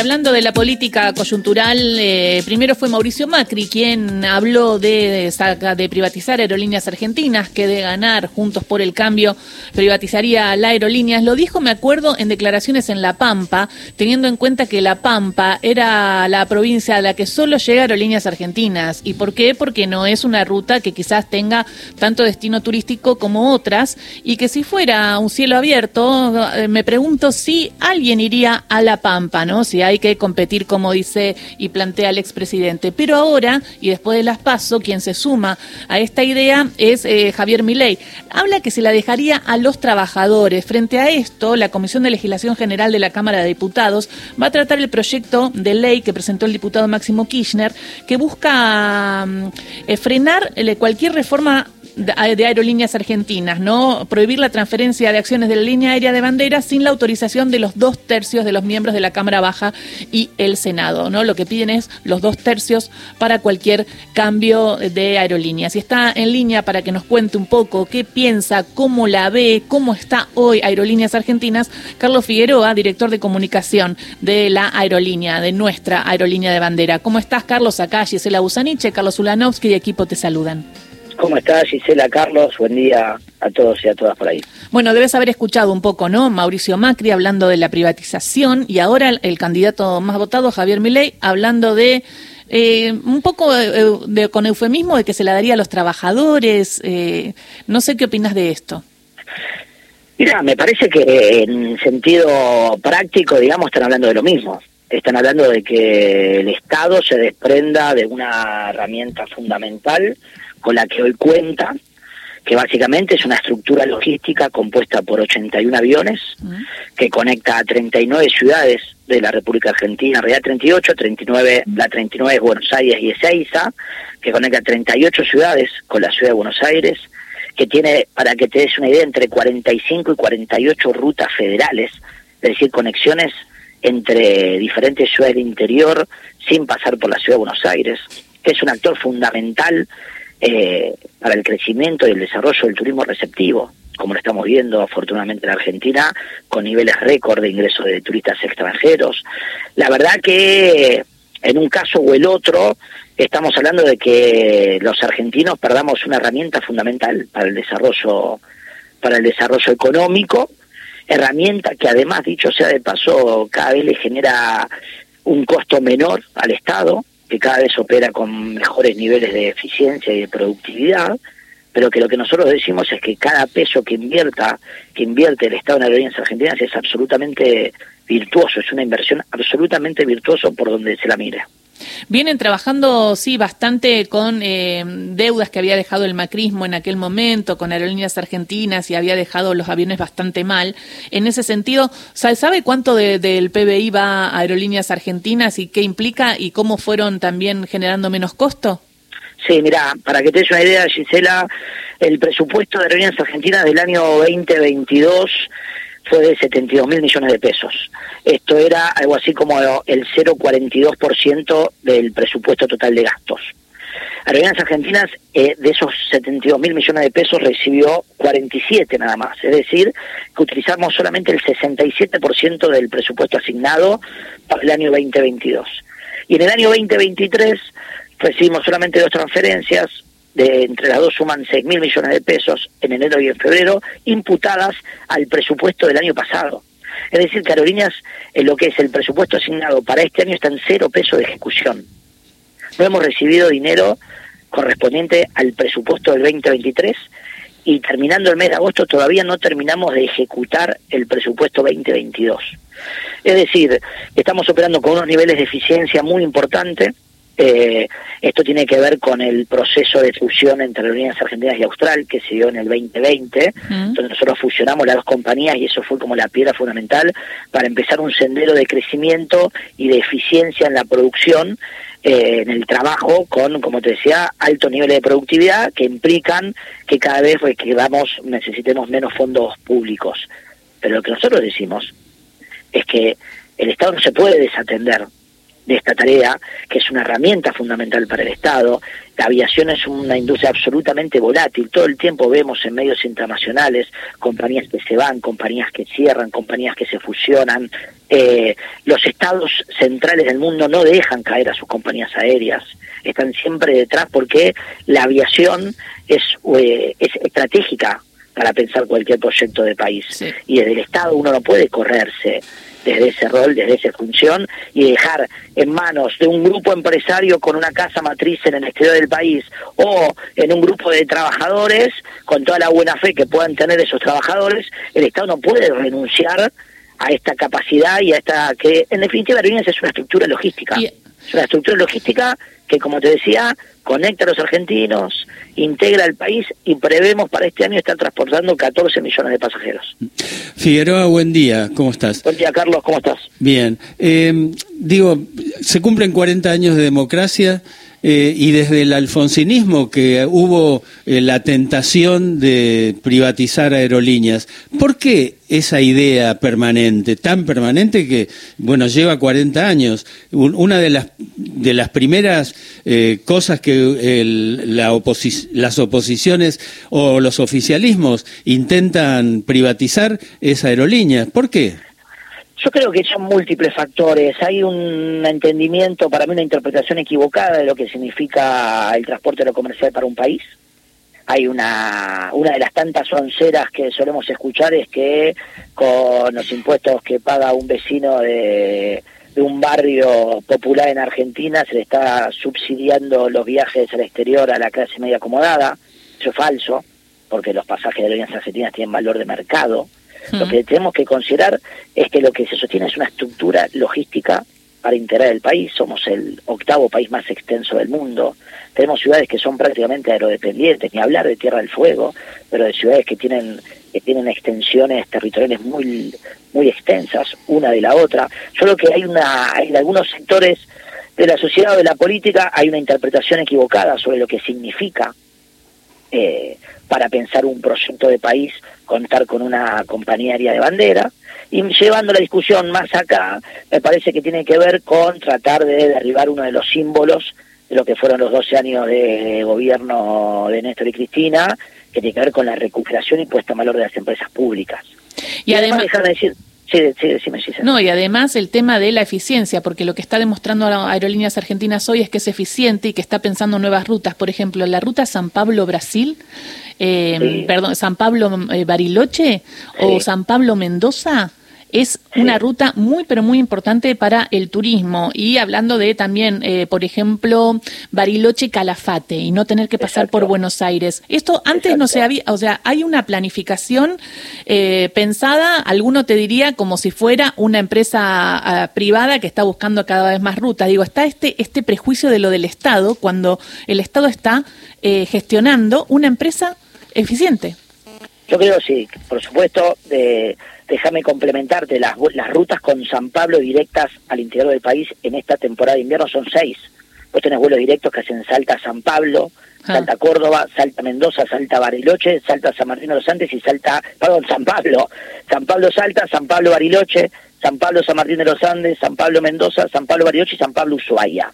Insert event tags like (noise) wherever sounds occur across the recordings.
hablando de la política coyuntural, eh, primero fue Mauricio Macri quien habló de, de, privatizar aerolíneas argentinas, que de ganar Juntos por el Cambio privatizaría la aerolíneas. Lo dijo, me acuerdo, en declaraciones en La Pampa, teniendo en cuenta que La Pampa era la provincia a la que solo llega aerolíneas argentinas. ¿Y por qué? Porque no es una ruta que quizás tenga tanto destino turístico como otras y que si fuera un cielo abierto, eh, me pregunto si alguien iría a La Pampa, ¿no? Si hay que competir, como dice y plantea el expresidente. Pero ahora, y después de las PASO, quien se suma a esta idea es eh, Javier Milei. Habla que se la dejaría a los trabajadores. Frente a esto, la Comisión de Legislación General de la Cámara de Diputados va a tratar el proyecto de ley que presentó el diputado Máximo Kirchner, que busca mm, eh, frenar cualquier reforma de aerolíneas argentinas, ¿no? Prohibir la transferencia de acciones de la línea aérea de bandera sin la autorización de los dos tercios de los miembros de la Cámara Baja y el Senado, ¿no? Lo que piden es los dos tercios para cualquier cambio de aerolíneas. Y está en línea para que nos cuente un poco qué piensa, cómo la ve, cómo está hoy Aerolíneas Argentinas, Carlos Figueroa, director de comunicación de la aerolínea, de nuestra aerolínea de bandera. ¿Cómo estás, Carlos? Acá Gisela Busaniche, Carlos Ulanovsky y equipo te saludan. ¿Cómo estás, Gisela, Carlos? Buen día a todos y a todas por ahí. Bueno, debes haber escuchado un poco, ¿no? Mauricio Macri hablando de la privatización y ahora el, candidato más votado, Javier Milei, hablando de eh, un poco de, con eufemismo de que se la daría a los trabajadores. Eh, no sé qué opinas de esto. Mira, me parece que en sentido práctico, digamos, están hablando de lo mismo. Están hablando de que el Estado se desprenda de una herramienta fundamental con la que hoy cuenta, que básicamente es una estructura logística compuesta por 81 aviones, que conecta a 39 ciudades de la República Argentina, en realidad 38, 39, la 39 es Buenos Aires y Ezeiza, que conecta a 38 ciudades con la ciudad de Buenos Aires, que tiene, para que te des una idea, entre 45 y 48 rutas federales, es decir, conexiones entre diferentes ciudades del interior sin pasar por la ciudad de Buenos Aires, que es un actor fundamental eh, para el crecimiento y el desarrollo del turismo receptivo, como lo estamos viendo afortunadamente en Argentina, con niveles récord de ingresos de turistas extranjeros. La verdad que en un caso o el otro estamos hablando de que los argentinos perdamos una herramienta fundamental para el desarrollo para el desarrollo económico, herramienta que además dicho sea de paso cada vez le genera un costo menor al Estado, que cada vez opera con mejores niveles de eficiencia y de productividad, pero que lo que nosotros decimos es que cada peso que invierta, que invierte el Estado en aerolíneas argentinas es absolutamente virtuoso, es una inversión absolutamente virtuoso por donde se la mire. Vienen trabajando, sí, bastante con eh, deudas que había dejado el macrismo en aquel momento, con aerolíneas argentinas y había dejado los aviones bastante mal. En ese sentido, ¿sabe cuánto del PBI va a aerolíneas argentinas y qué implica y cómo fueron también generando menos costo? Sí, mira, para que te des una idea, Gisela, el presupuesto de aerolíneas argentinas del año 2022 fue de 72 mil millones de pesos. Esto era algo así como el 0,42% del presupuesto total de gastos. Aerolíneas Argentinas, eh, de esos 72 mil millones de pesos, recibió 47 nada más. Es decir, que utilizamos solamente el 67% del presupuesto asignado para el año 2022. Y en el año 2023 recibimos solamente dos transferencias, de entre las dos suman 6 mil millones de pesos en enero y en febrero, imputadas al presupuesto del año pasado. Es decir, que Aerolíneas, en lo que es el presupuesto asignado para este año, está en cero peso de ejecución. No hemos recibido dinero correspondiente al presupuesto del 2023 y terminando el mes de agosto todavía no terminamos de ejecutar el presupuesto 2022. Es decir, estamos operando con unos niveles de eficiencia muy importantes eh, esto tiene que ver con el proceso de fusión entre Aerolíneas Argentinas y Austral que se dio en el 2020, donde nosotros fusionamos las dos compañías y eso fue como la piedra fundamental para empezar un sendero de crecimiento y de eficiencia en la producción, eh, en el trabajo, con, como te decía, alto nivel de productividad que implican que cada vez requiramos, necesitemos menos fondos públicos. Pero lo que nosotros decimos es que el Estado no se puede desatender de esta tarea, que es una herramienta fundamental para el Estado. La aviación es una industria absolutamente volátil. Todo el tiempo vemos en medios internacionales compañías que se van, compañías que cierran, compañías que se fusionan. Eh, los estados centrales del mundo no dejan caer a sus compañías aéreas. Están siempre detrás porque la aviación es, eh, es estratégica para pensar cualquier proyecto de país. Y desde el Estado uno no puede correrse desde ese rol, desde esa función, y dejar en manos de un grupo empresario con una casa matriz en el exterior del país o en un grupo de trabajadores, con toda la buena fe que puedan tener esos trabajadores, el Estado no puede renunciar a esta capacidad y a esta que en definitiva es una estructura logística. Es una estructura logística que, como te decía, conecta a los argentinos, integra el país y prevemos para este año estar transportando 14 millones de pasajeros. Figueroa, buen día, ¿cómo estás? Buen día, Carlos, ¿cómo estás? Bien. Eh, digo, se cumplen 40 años de democracia. Eh, y desde el alfonsinismo que hubo eh, la tentación de privatizar aerolíneas. ¿Por qué esa idea permanente, tan permanente que, bueno, lleva 40 años? una de las, de las primeras eh, cosas que la las oposiciones o los oficialismos intentan privatizar es aerolíneas. ¿Por qué? Yo creo que son múltiples factores. Hay un entendimiento, para mí una interpretación equivocada de lo que significa el transporte lo comercial para un país. Hay una, una de las tantas onceras que solemos escuchar es que con los impuestos que paga un vecino de, de un barrio popular en Argentina se le está subsidiando los viajes al exterior a la clase media acomodada. Eso es falso, porque los pasajes de aerolíneas argentinas tienen valor de mercado lo que tenemos que considerar es que lo que se sostiene es una estructura logística para integrar el país. Somos el octavo país más extenso del mundo. Tenemos ciudades que son prácticamente aerodependientes, ni hablar de Tierra del Fuego, pero de ciudades que tienen que tienen extensiones territoriales muy muy extensas una de la otra. Creo que hay una en algunos sectores de la sociedad o de la política hay una interpretación equivocada sobre lo que significa eh, para pensar un proyecto de país, contar con una compañía aérea de bandera. Y llevando la discusión más acá, me parece que tiene que ver con tratar de derribar uno de los símbolos de lo que fueron los 12 años de gobierno de Néstor y Cristina, que tiene que ver con la recuperación y puesta en valor de las empresas públicas. Y, además, dejar de decir, no, y además el tema de la eficiencia, porque lo que está demostrando Aerolíneas Argentinas hoy es que es eficiente y que está pensando nuevas rutas. Por ejemplo, la ruta San Pablo-Brasil, eh, perdón, San Pablo-Bariloche eh, o San Pablo-Mendoza es una ruta muy, pero muy importante para el turismo. Y hablando de también, eh, por ejemplo, Bariloche Calafate y no tener que pasar por Buenos Aires. Esto antes no se había, o sea, hay una planificación eh, pensada, alguno te diría como si fuera una empresa ah, privada que está buscando cada vez más rutas. Digo, está este, este prejuicio de lo del Estado cuando el Estado está eh, gestionando una empresa eficiente. Yo creo sí, por supuesto, de déjame complementarte, las, las rutas con San Pablo directas al interior del país en esta temporada de invierno son seis. Vos tenés vuelos directos que hacen Salta San Pablo, ah. Salta Córdoba, Salta Mendoza, Salta Bariloche, Salta San Martín de los Andes y Salta, perdón, San Pablo. San Pablo Salta, San Pablo Bariloche, San Pablo San Martín de los Andes, San Pablo Mendoza, San Pablo Bariloche y San Pablo Ushuaia.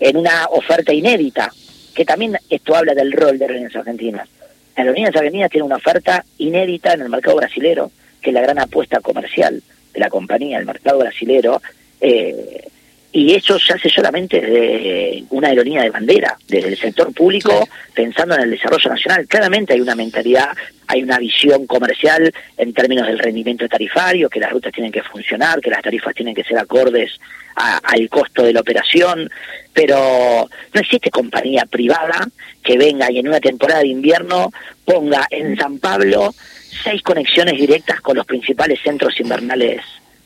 En una oferta inédita, que también esto habla del rol de Aerolíneas Argentinas. Aerolíneas Argentinas tiene una oferta inédita en el mercado brasilero que la gran apuesta comercial de la compañía, el mercado brasilero, eh, y eso se hace solamente de una aerolínea de bandera, desde el sector público, pensando en el desarrollo nacional. Claramente hay una mentalidad, hay una visión comercial en términos del rendimiento tarifario, que las rutas tienen que funcionar, que las tarifas tienen que ser acordes al costo de la operación, pero no existe compañía privada que venga y en una temporada de invierno ponga en San Pablo seis conexiones directas con los principales centros invernales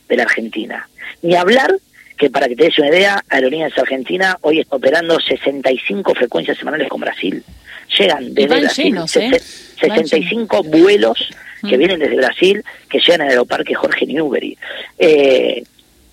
de la Argentina. Ni hablar que para que te des una idea, Aerolíneas Argentina hoy está operando 65 frecuencias semanales con Brasil. Llegan desde Brasil 65 ¿eh? vuelos que mm. vienen desde Brasil, que llegan al aeroparque Jorge Newbery. Eh,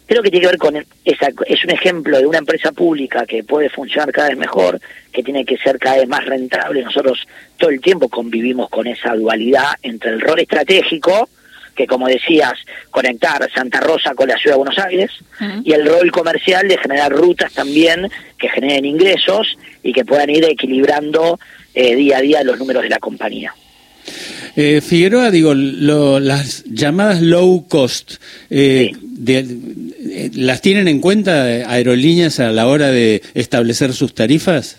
creo que tiene que ver con esa, es un ejemplo de una empresa pública que puede funcionar cada vez mejor, que tiene que ser cada vez más rentable. Nosotros todo el tiempo convivimos con esa dualidad entre el rol estratégico, que como decías, conectar Santa Rosa con la ciudad de Buenos Aires, y el rol comercial de generar rutas también que generen ingresos y que puedan ir equilibrando eh, día a día los números de la compañía. Eh, Figueroa, digo, las llamadas low cost, eh, ¿las tienen en cuenta aerolíneas a la hora de establecer sus tarifas?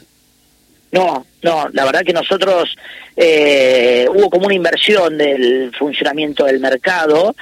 No, no, la verdad que nosotros eh, hubo como una inversión del funcionamiento del mercado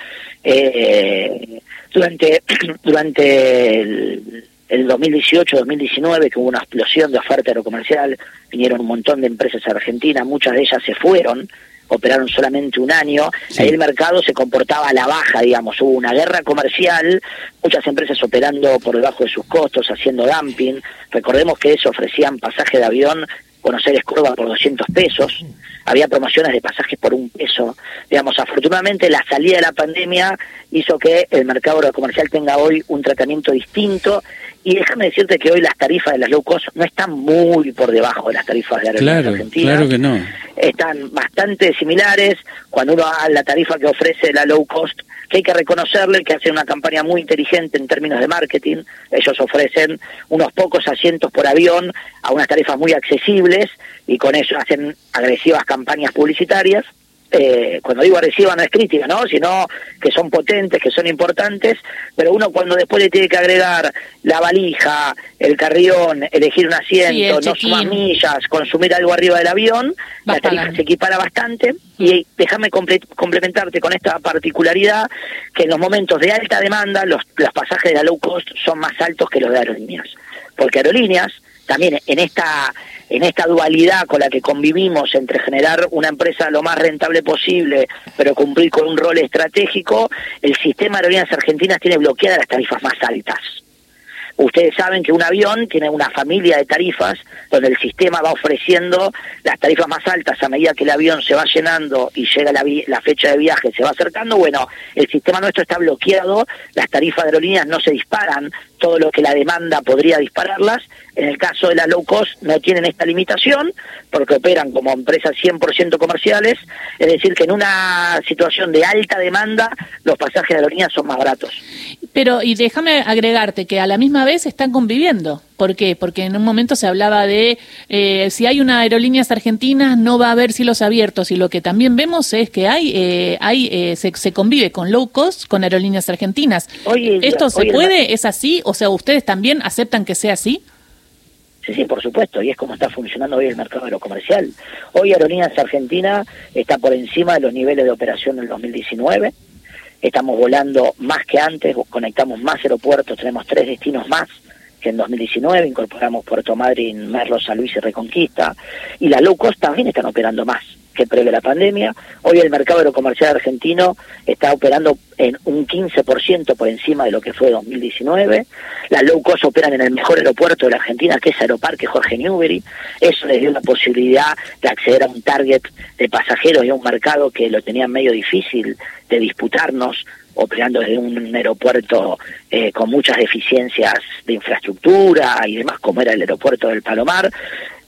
eh, durante (clears throat) durante el, el 2018-2019 que hubo una explosión de oferta aerocomercial, vinieron un montón de empresas argentinas, muchas de ellas se fueron, operaron solamente un año, ahí el mercado se comportaba a la baja, digamos, hubo una guerra comercial, muchas empresas operando por debajo de sus costos, haciendo dumping, recordemos que eso ofrecían pasaje de avión Buenos Aires Córdoba por 200 pesos, había promociones de pasajes por un peso. Digamos, afortunadamente la salida de la pandemia hizo que el mercado comercial tenga hoy un tratamiento distinto y déjame decirte que hoy las tarifas de las low cost no están muy por debajo de las tarifas de aerolíneas claro, Claro que no. Están bastante similares. Cuando uno a la tarifa que ofrece la low cost, que hay que reconocerle que hacen una campaña muy inteligente en términos de marketing. Ellos ofrecen unos pocos asientos por avión a unas tarifas muy accesibles y con eso hacen agresivas campañas publicitarias eh, cuando digo agresiva no es crítica, ¿no? Sino que son potentes, que son importantes, pero uno cuando después le tiene que agregar la valija, el carrión, elegir un asiento, no sumar millas, consumir algo arriba del avión, la tarifa se equipara bastante. Y déjame complementarte con esta particularidad que en los momentos de alta demanda los, los pasajes de la low cost son más altos que los de aerolíneas. Porque aerolíneas también en esta en esta dualidad con la que convivimos entre generar una empresa lo más rentable posible, pero cumplir con un rol estratégico, el sistema de aerolíneas argentinas tiene bloqueadas las tarifas más altas. Ustedes saben que un avión tiene una familia de tarifas donde el sistema va ofreciendo las tarifas más altas a medida que el avión se va llenando y llega la, la fecha de viaje, se va acercando. Bueno, el sistema nuestro está bloqueado, las tarifas de aerolíneas no se disparan, todo lo que la demanda podría dispararlas. En el caso de la low cost no tienen esta limitación porque operan como empresas 100% comerciales, es decir, que en una situación de alta demanda los pasajes de aerolíneas son más baratos. Pero, y déjame agregarte que a la misma vez están conviviendo. ¿Por qué? Porque en un momento se hablaba de eh, si hay una aerolíneas argentinas no va a haber cielos abiertos y lo que también vemos es que hay, eh, hay eh, se, convive con low cost con aerolíneas argentinas. ¿Esto se puede? ¿Es así? O sea, ¿ustedes también aceptan que sea así? Sí, sí, por supuesto, y es como está funcionando hoy el mercado aerocomercial. Hoy Aerolíneas Argentina está por encima de los niveles de operación del 2019. Estamos volando más que antes, conectamos más aeropuertos, tenemos tres destinos más que en 2019 incorporamos Puerto Madryn, Merlo, San Luis y Reconquista, y las low también están operando más que previo la pandemia. Hoy el mercado aerocomercial argentino está operando en un 15% por encima de lo que fue 2019. Las low cost operan en el mejor aeropuerto de la Argentina, que es Aeroparque Jorge Newbery. Eso les dio la posibilidad de acceder a un target de pasajeros y a un mercado que lo tenía medio difícil de disputarnos operando desde un aeropuerto eh, con muchas deficiencias de infraestructura y demás, como era el aeropuerto del Palomar.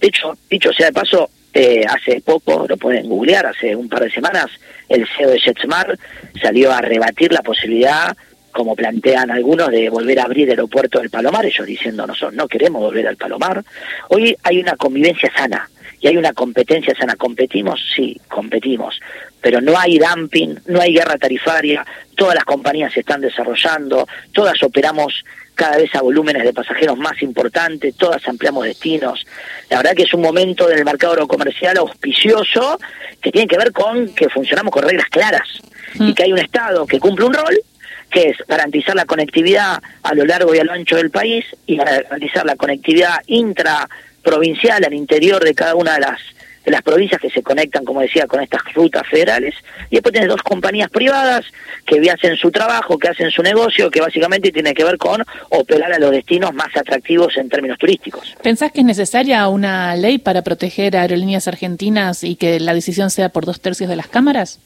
De hecho, dicho sea de paso, eh, hace poco, lo pueden googlear, hace un par de semanas, el CEO de JetSmart salió a rebatir la posibilidad, como plantean algunos, de volver a abrir el aeropuerto del Palomar, ellos diciendo nosotros no queremos volver al Palomar. Hoy hay una convivencia sana y hay una competencia sana. ¿Competimos? Sí, competimos pero no hay dumping, no hay guerra tarifaria, todas las compañías se están desarrollando, todas operamos cada vez a volúmenes de pasajeros más importantes, todas ampliamos destinos. La verdad que es un momento del mercado aerocomercial auspicioso que tiene que ver con que funcionamos con reglas claras y mm. que hay un Estado que cumple un rol que es garantizar la conectividad a lo largo y a lo ancho del país y garantizar la conectividad intraprovincial al interior de cada una de las de las provincias que se conectan, como decía, con estas rutas federales. Y después tienes dos compañías privadas que hacen su trabajo, que hacen su negocio, que básicamente tiene que ver con operar a los destinos más atractivos en términos turísticos. ¿Pensás que es necesaria una ley para proteger a aerolíneas argentinas y que la decisión sea por dos tercios de las cámaras?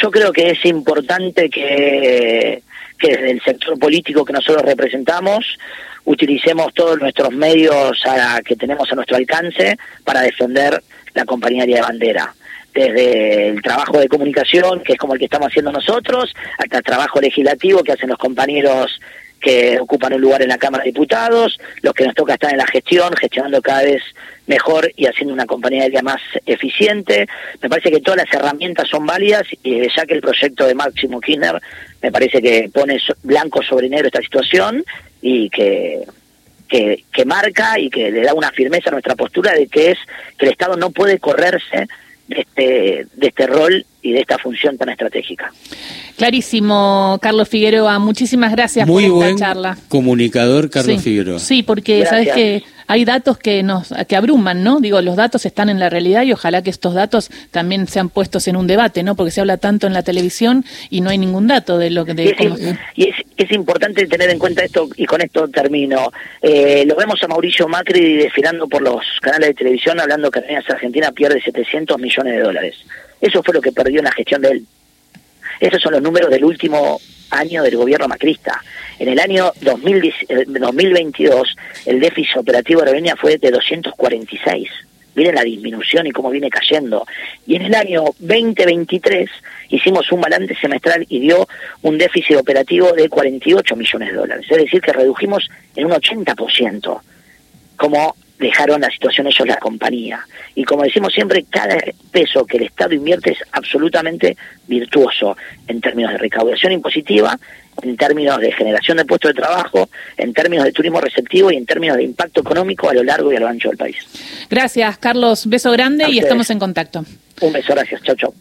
Yo creo que es importante que, que desde el sector político que nosotros representamos utilicemos todos nuestros medios a, que tenemos a nuestro alcance para defender la compañía de bandera. desde el trabajo de comunicación, que es como el que estamos haciendo nosotros, hasta el trabajo legislativo que hacen los compañeros que ocupan un lugar en la Cámara de Diputados, los que nos toca estar en la gestión, gestionando cada vez mejor y haciendo una compañía aérea más eficiente. Me parece que todas las herramientas son válidas y ya que el proyecto de Máximo Kirchner me parece que pone blanco sobre negro esta situación y que, que, que marca y que le da una firmeza a nuestra postura de que es que el Estado no puede correrse de este, de este rol y de esta función tan estratégica. Clarísimo, Carlos Figueroa. Muchísimas gracias por esta charla. Comunicador Carlos Figueroa. Sí, porque sabes que hay datos que nos que abruman, ¿no? Digo, los datos están en la realidad y ojalá que estos datos también sean puestos en un debate, ¿no? Porque se habla tanto en la televisión y no hay ningún dato de lo que de y, es, es, importante tener en cuenta esto y con esto termino. Eh, lo vemos a Mauricio Macri desfilando por los canales de televisión hablando que Argentina pierde 700 millones de dólares. Eso fue lo que perdió en la gestión de él. Esos son los números del último año del gobierno macrista. En el año 2022, eh, el déficit operativo de Aerolínea fue de 246. Miren la disminución y cómo viene cayendo. Y en el año 2023 hicimos un balance semestral y dio un déficit operativo de 48 millones de dólares. Es decir, que redujimos en un 80% como dejaron la situación ellos la compañía. Y como decimos siempre, cada peso que el Estado invierte es absolutamente virtuoso en términos de recaudación impositiva, en términos de generación de puestos de trabajo, en términos de turismo receptivo y en términos de impacto económico a lo largo y a lo ancho del país. Gracias, Carlos. Beso grande y estamos en contacto. Un beso, gracias. Chau, chau.